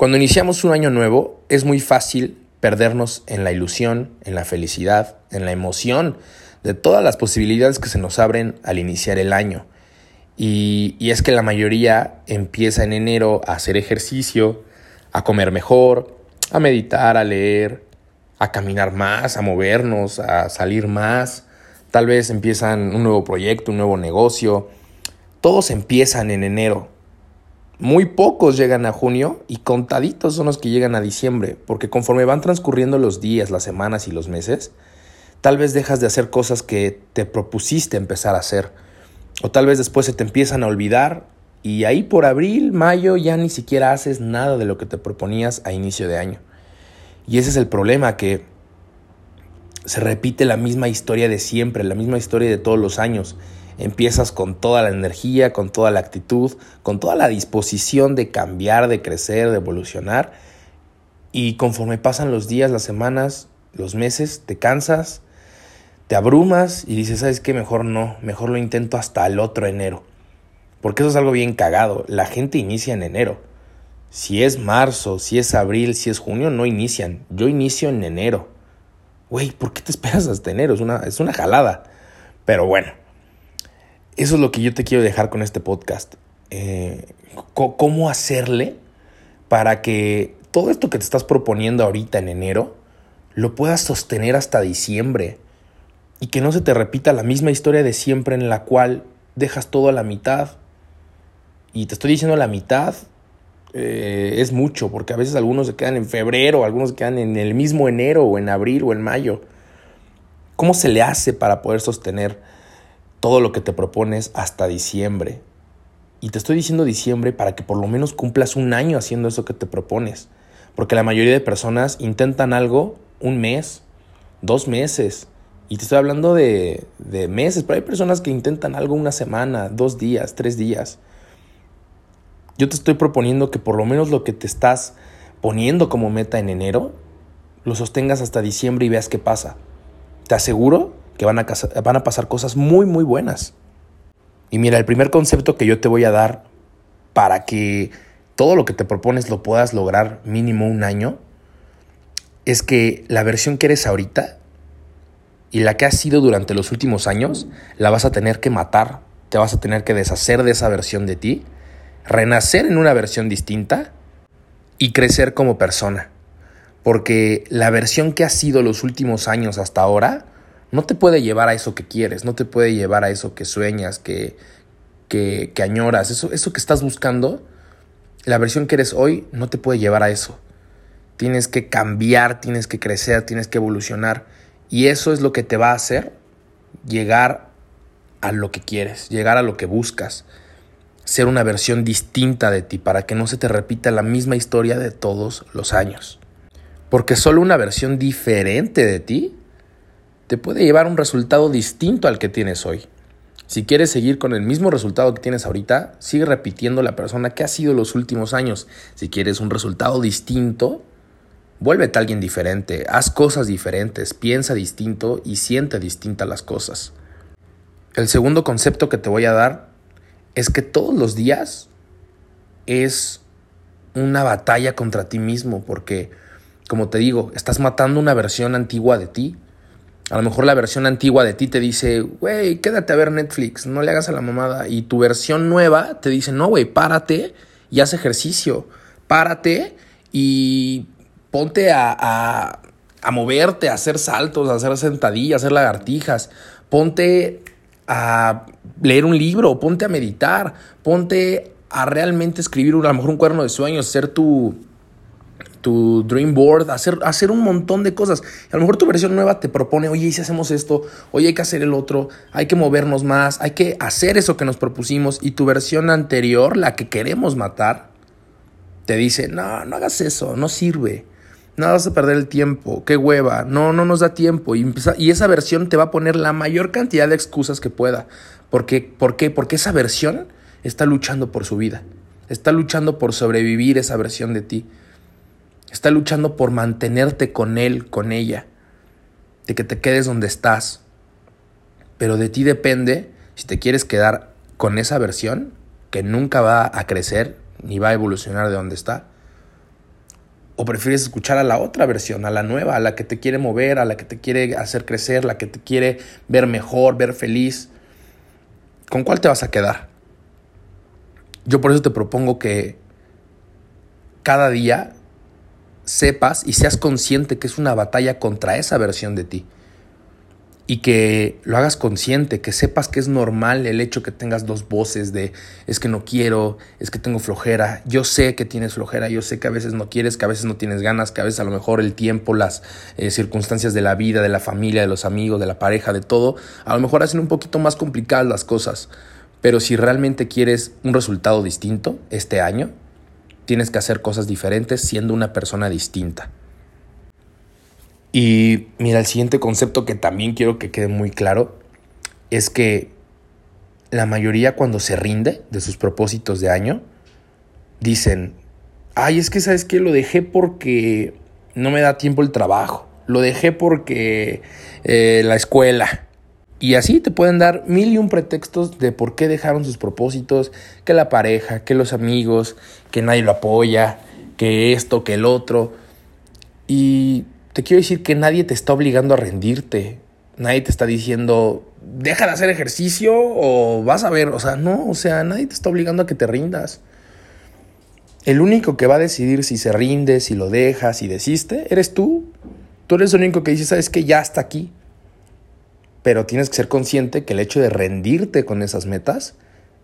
Cuando iniciamos un año nuevo es muy fácil perdernos en la ilusión, en la felicidad, en la emoción de todas las posibilidades que se nos abren al iniciar el año. Y, es que la mayoría empieza en enero a hacer ejercicio, a comer mejor, a meditar, a leer, a caminar más, a movernos, a salir más. Tal vez empiezan un nuevo proyecto, un nuevo negocio. Todos empiezan en enero. Muy pocos llegan a junio y contaditos son los que llegan a diciembre, porque conforme van transcurriendo los días, las semanas y los meses, tal vez dejas de hacer cosas que te propusiste empezar a hacer, o tal vez después se te empiezan a olvidar y ahí por abril, mayo ya ni siquiera haces nada de lo que te proponías a inicio de año. Y ese es el problema, que se repite la misma historia de siempre, la misma historia de todos los años Empiezas con toda la energía, con toda la actitud, con toda la disposición de cambiar, de crecer, de evolucionar. Y conforme pasan los días, las semanas, los meses, te cansas, te abrumas y dices, ¿sabes qué? Mejor no, mejor lo intento hasta el otro enero. Porque eso es algo bien cagado. La gente inicia en enero. Si es marzo, si es abril, si es junio, no inician. Yo inicio en enero. Güey, ¿por qué te esperas hasta enero? Es una, es una jalada. Pero bueno, eso es lo que yo te quiero dejar con este podcast. Eh, ¿Cómo hacerle para que todo esto que te estás proponiendo ahorita en enero lo puedas sostener hasta diciembre? Y que no se te repita la misma historia de siempre en la cual dejas todo a la mitad. Y te estoy diciendo la mitad eh, es mucho, porque a veces algunos se quedan en febrero, algunos se quedan en el mismo enero o en abril o en mayo. ¿Cómo se le hace para poder sostener todo lo que te propones hasta diciembre. Y te estoy diciendo diciembre para que por lo menos cumplas un año haciendo eso que te propones. Porque la mayoría de personas intentan algo un mes, dos meses. Y te estoy hablando de, de meses, pero hay personas que intentan algo una semana, dos días, tres días. Yo te estoy proponiendo que por lo menos lo que te estás poniendo como meta en enero, lo sostengas hasta diciembre y veas qué pasa. Te aseguro que van a, pasar cosas muy, muy buenas. Y mira, el primer concepto que yo te voy a dar para que todo lo que te propones lo puedas lograr mínimo un año, es que la versión que eres ahorita y la que has sido durante los últimos años, la vas a tener que matar, te vas a tener que deshacer de esa versión de ti, renacer en una versión distinta y crecer como persona. Porque la versión que has sido los últimos años hasta ahora no te puede llevar a eso que quieres, no te puede llevar a eso que sueñas, que, que, añoras, eso, eso que estás buscando, la versión que eres hoy no te puede llevar a eso. Tienes que cambiar, tienes que crecer, tienes que evolucionar. Y eso es lo que te va a hacer llegar a lo que quieres, llegar a lo que buscas. Ser una versión distinta de ti para que no se te repita la misma historia de todos los años. Porque solo una versión diferente de ti te puede llevar un resultado distinto al que tienes hoy. Si quieres seguir con el mismo resultado que tienes ahorita, sigue repitiendo la persona que ha sido los últimos años. Si quieres un resultado distinto, vuélvete a alguien diferente, haz cosas diferentes, piensa distinto y siente distintas las cosas. El segundo concepto que te voy a dar es que todos los días es una batalla contra ti mismo, porque, como te digo, estás matando una versión antigua de ti a lo mejor la versión antigua de ti te dice, güey, quédate a ver Netflix, no le hagas a la mamada. Y tu versión nueva te dice, no, güey, párate y haz ejercicio. Párate y ponte a, a, moverte, a hacer saltos, a hacer sentadillas, a hacer lagartijas. Ponte a leer un libro, ponte a meditar, ponte a realmente escribir a lo mejor un cuaderno de sueños, ser tu tu dream board, hacer, hacer un montón de cosas. A lo mejor tu versión nueva te propone, oye, ¿y si hacemos esto? Oye, hay que hacer el otro, hay que movernos más, hay que hacer eso que nos propusimos. Y tu versión anterior, la que queremos matar, te dice, no, no hagas eso, no sirve. No vas a perder el tiempo, qué hueva, no, no nos da tiempo. Y, y esa versión te va a poner la mayor cantidad de excusas que pueda. Porque, ¿Por qué? Porque esa versión está luchando por su vida. Está luchando por sobrevivir esa versión de ti. Está luchando por mantenerte con él, con ella, de que te quedes donde estás. Pero de ti depende si te quieres quedar con esa versión que nunca va a crecer ni va a evolucionar de donde está, ¿O prefieres escuchar a la otra versión, a la nueva, a la que te quiere mover, a la que te quiere hacer crecer, la que te quiere ver mejor, ver feliz? ¿Con cuál te vas a quedar? Yo por eso te propongo que cada día sepas y seas consciente que es una batalla contra esa versión de ti y que lo hagas consciente, que sepas que es normal el hecho que tengas dos voces de es que no quiero, es que tengo flojera, yo sé que tienes flojera, yo sé que a veces no quieres, que a veces no tienes ganas, que a veces a lo mejor el tiempo, las eh, circunstancias de la vida, de la familia, de los amigos, de la pareja, de todo, a lo mejor hacen un poquito más complicadas las cosas. Pero si realmente quieres un resultado distinto este año, tienes que hacer cosas diferentes siendo una persona distinta. Y mira, el siguiente concepto que también quiero que quede muy claro es que la mayoría cuando se rinde de sus propósitos de año, dicen, ay, es que sabes que lo dejé porque no me da tiempo el trabajo, lo dejé porque eh, la escuela. Y así te pueden dar mil y un pretextos de por qué dejaron sus propósitos, que la pareja, que los amigos, que nadie lo apoya, que esto, que el otro. Y te quiero decir que nadie te está obligando a rendirte. Nadie te está diciendo, deja de hacer ejercicio o vas a ver. O sea, no, o sea, nadie te está obligando a que te rindas. El único que va a decidir si se rinde, si lo dejas, si desiste, eres tú. Tú eres el único que dice, sabes que ya está aquí. Pero tienes que ser consciente que el hecho de rendirte con esas metas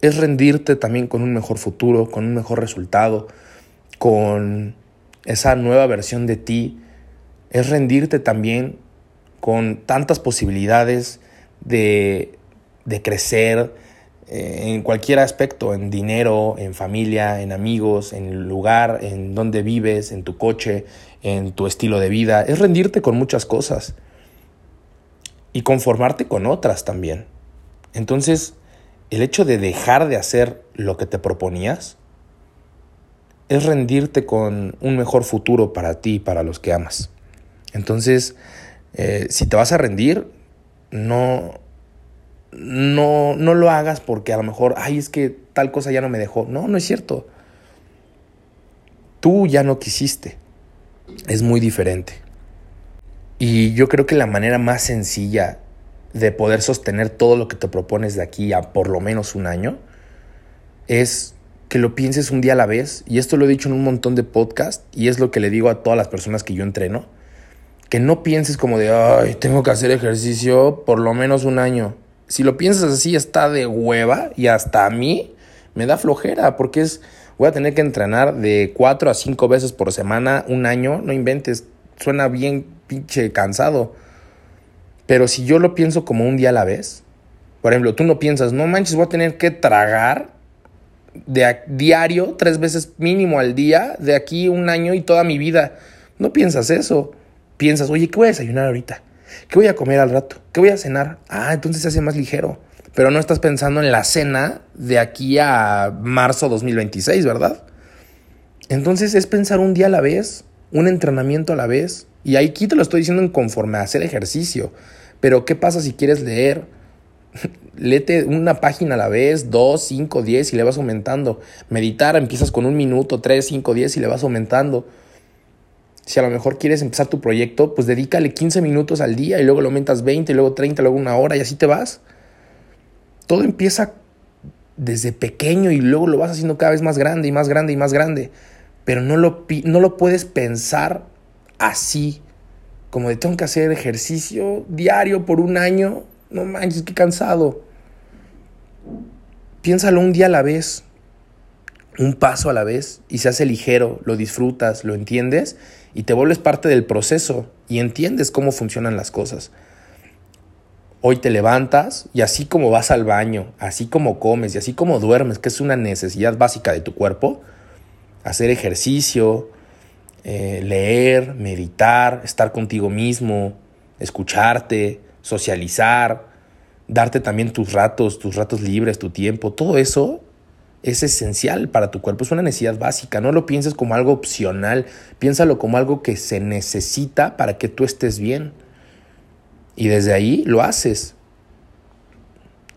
es rendirte también con un mejor futuro, con un mejor resultado, con esa nueva versión de ti es rendirte también con tantas posibilidades de, crecer eh, en cualquier aspecto, en dinero, en familia, en amigos, en el lugar, en donde vives, en tu coche, en tu estilo de vida. Es rendirte con muchas cosas y conformarte con otras también. Entonces, el hecho de dejar de hacer lo que te proponías es rendirte con un mejor futuro para ti y para los que amas. Entonces, eh, si te vas a rendir, no, no, no lo hagas porque a lo mejor, ay, es que tal cosa ya no me dejó. No, no es cierto. Tú ya no quisiste. Es muy diferente. Y yo creo que la manera más sencilla de poder sostener todo lo que te propones de aquí a por lo menos un año es que lo pienses un día a la vez. Y esto lo he dicho en un montón de podcasts y es lo que le digo a todas las personas que yo entreno que no pienses como de, ay, tengo que hacer ejercicio por lo menos un año. Si lo piensas así, está de hueva y hasta a mí me da flojera porque es, voy a tener que entrenar de cuatro a cinco veces por semana, un año, no inventes, suena bien pinche cansado. Pero si yo lo pienso como un día a la vez, por ejemplo, tú no piensas, no manches, voy a tener que tragar de diario, tres veces mínimo al día, de aquí un año y toda mi vida. No piensas eso piensas, oye, ¿qué voy a desayunar ahorita? ¿Qué voy a comer al rato? ¿Qué voy a cenar? Ah, entonces se hace más ligero. Pero no estás pensando en la cena de aquí a marzo 2026, ¿verdad? Entonces es pensar un día a la vez, un entrenamiento a la vez. Y aquí te lo estoy diciendo en conforme a hacer ejercicio. Pero ¿qué pasa si quieres leer? Léete una página a la vez, dos, cinco, diez y le vas aumentando. Meditar, empiezas con un minuto, tres, cinco, diez y le vas aumentando. Si a lo mejor quieres empezar tu proyecto, pues dedícale 15 minutos al día y luego lo aumentas 20, y luego 30, luego una hora y así te vas. Todo empieza desde pequeño y luego lo vas haciendo cada vez más grande y más grande y más grande. Pero no lo, no lo puedes pensar así, como de tengo que hacer ejercicio diario por un año. No manches, qué cansado. Piénsalo un día a la vez, un paso a la vez y se hace ligero, lo disfrutas, lo entiendes y te vuelves parte del proceso y entiendes cómo funcionan las cosas. Hoy te levantas y así como vas al baño, así como comes y así como duermes, que es una necesidad básica de tu cuerpo, hacer ejercicio, eh, leer, meditar, estar contigo mismo, escucharte, socializar, darte también tus ratos, tus ratos libres, tu tiempo, todo eso es esencial para tu cuerpo, es una necesidad básica. No lo pienses como algo opcional, piénsalo como algo que se necesita para que tú estés bien. Y desde ahí lo haces.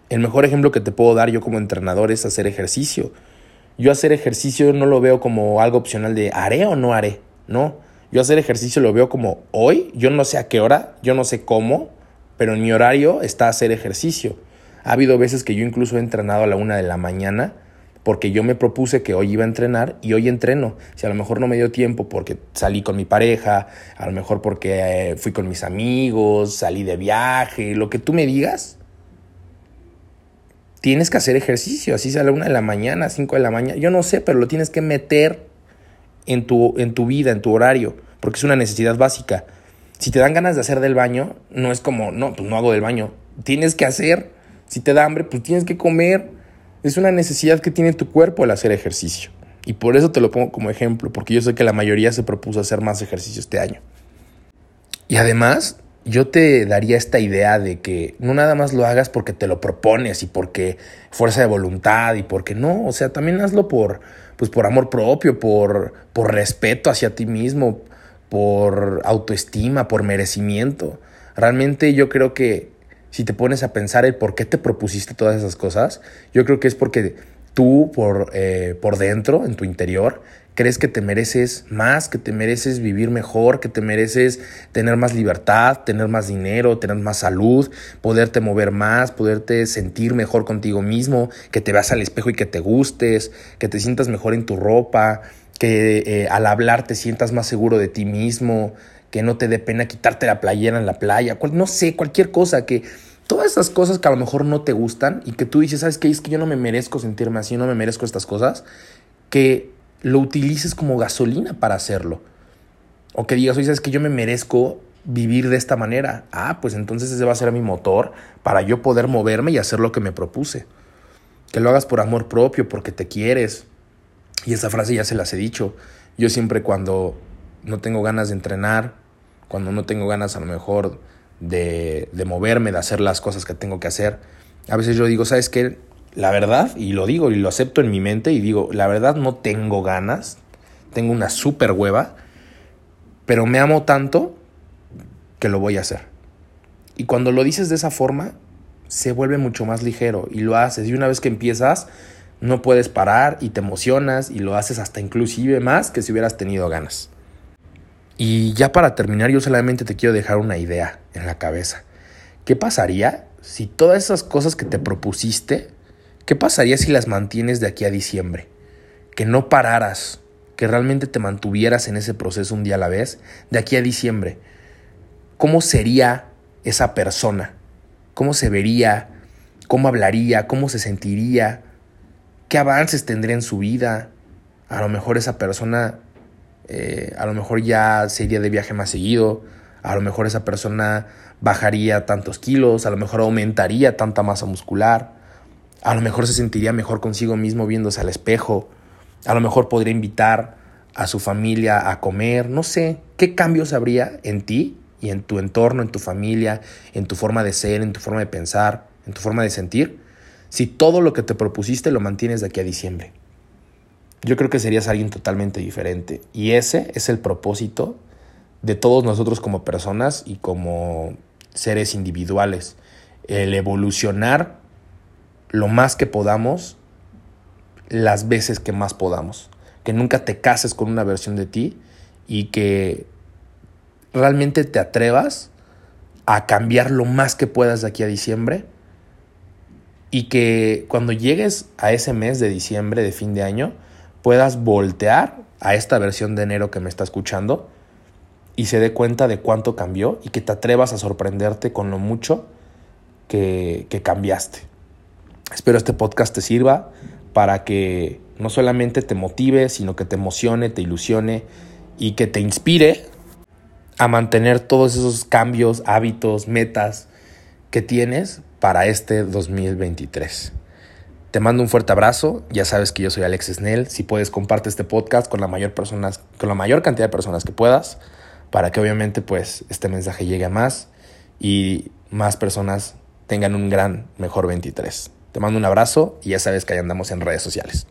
El mejor ejemplo que te puedo dar yo como entrenador es hacer ejercicio. Yo hacer ejercicio no lo veo como algo opcional de haré o no haré. No, yo hacer ejercicio lo veo como hoy, yo no sé a qué hora, yo no sé cómo, pero en mi horario está hacer ejercicio. Ha habido veces que yo incluso he entrenado a la una de la mañana porque yo me propuse que hoy iba a entrenar y hoy entreno. Si a lo mejor no me dio tiempo porque salí con mi pareja, a lo mejor porque eh, fui con mis amigos, salí de viaje, lo que tú me digas, tienes que hacer ejercicio, así sea a la una de la mañana, cinco de la mañana, yo no sé, pero lo tienes que meter en tu, en tu vida, en tu horario, porque es una necesidad básica. Si te dan ganas de hacer del baño, no es como, no, pues no hago del baño, tienes que hacer. Si te da hambre, pues tienes que comer es una necesidad que tiene tu cuerpo el hacer ejercicio. Y por eso te lo pongo como ejemplo, porque yo sé que la mayoría se propuso hacer más ejercicio este año. Y además, yo te daría esta idea de que no nada más lo hagas porque te lo propones y porque fuerza de voluntad y porque no, o sea, también hazlo por, pues por amor propio, por, por respeto hacia ti mismo, por autoestima, por merecimiento. Realmente yo creo que si te pones a pensar el por qué te propusiste todas esas cosas, yo creo que es porque tú por, eh, por dentro, en tu interior, crees que te mereces más, que te mereces vivir mejor, que te mereces tener más libertad, tener más dinero, tener más salud, poderte mover más, poderte sentir mejor contigo mismo, que te veas al espejo y que te gustes, que te sientas mejor en tu ropa, que eh, al hablar te sientas más seguro de ti mismo, que no te dé pena quitarte la playera en la playa, no sé, cualquier cosa, que todas esas cosas que a lo mejor no te gustan y que tú dices, ¿sabes qué? Es que yo no me merezco sentirme así, no me merezco estas cosas, que lo utilices como gasolina para hacerlo. O que digas, oye, ¿sabes que yo me merezco vivir de esta manera? Ah, pues entonces ese va a ser mi motor para yo poder moverme y hacer lo que me propuse. Que lo hagas por amor propio, porque te quieres. Y esa frase ya se las he dicho. Yo siempre cuando no tengo ganas de entrenar, cuando no tengo ganas a lo mejor de, de moverme, de hacer las cosas que tengo que hacer, a veces yo digo, ¿sabes qué? La verdad, y lo digo y lo acepto en mi mente y digo, la verdad no tengo ganas, tengo una súper hueva, pero me amo tanto que lo voy a hacer. Y cuando lo dices de esa forma, se vuelve mucho más ligero y lo haces. Y una vez que empiezas, no puedes parar y te emocionas y lo haces hasta inclusive más que si hubieras tenido ganas. Y ya para terminar, yo solamente te quiero dejar una idea en la cabeza. ¿Qué pasaría si todas esas cosas que te propusiste, qué pasaría si las mantienes de aquí a diciembre? Que no pararas, que realmente te mantuvieras en ese proceso un día a la vez, de aquí a diciembre. ¿Cómo sería esa persona? ¿Cómo se vería? ¿Cómo hablaría? ¿Cómo se sentiría? ¿Qué avances tendría en su vida? A lo mejor esa persona eh, a lo mejor ya se iría de viaje más seguido, a lo mejor esa persona bajaría tantos kilos, a lo mejor aumentaría tanta masa muscular, a lo mejor se sentiría mejor consigo mismo viéndose al espejo, a lo mejor podría invitar a su familia a comer, no sé, ¿qué cambios habría en ti y en tu entorno, en tu familia, en tu forma de ser, en tu forma de pensar, en tu forma de sentir, si todo lo que te propusiste lo mantienes de aquí a diciembre? yo creo que serías alguien totalmente diferente. Y ese es el propósito de todos nosotros como personas y como seres individuales. El evolucionar lo más que podamos, las veces que más podamos. Que nunca te cases con una versión de ti y que realmente te atrevas a cambiar lo más que puedas de aquí a diciembre y que cuando llegues a ese mes de diciembre, de fin de año, puedas voltear a esta versión de enero que me está escuchando y se dé cuenta de cuánto cambió y que te atrevas a sorprenderte con lo mucho que, que cambiaste. Espero este podcast te sirva para que no solamente te motive, sino que te emocione, te ilusione y que te inspire a mantener todos esos cambios, hábitos, metas que tienes para este 2023. Te mando un fuerte abrazo. Ya sabes que yo soy Alex Snell. Si puedes, comparte este podcast con la mayor, personas, con la mayor cantidad de personas que puedas para que obviamente pues este mensaje llegue a más y más personas tengan un gran, mejor 23. Te mando un abrazo y ya sabes que ahí andamos en redes sociales.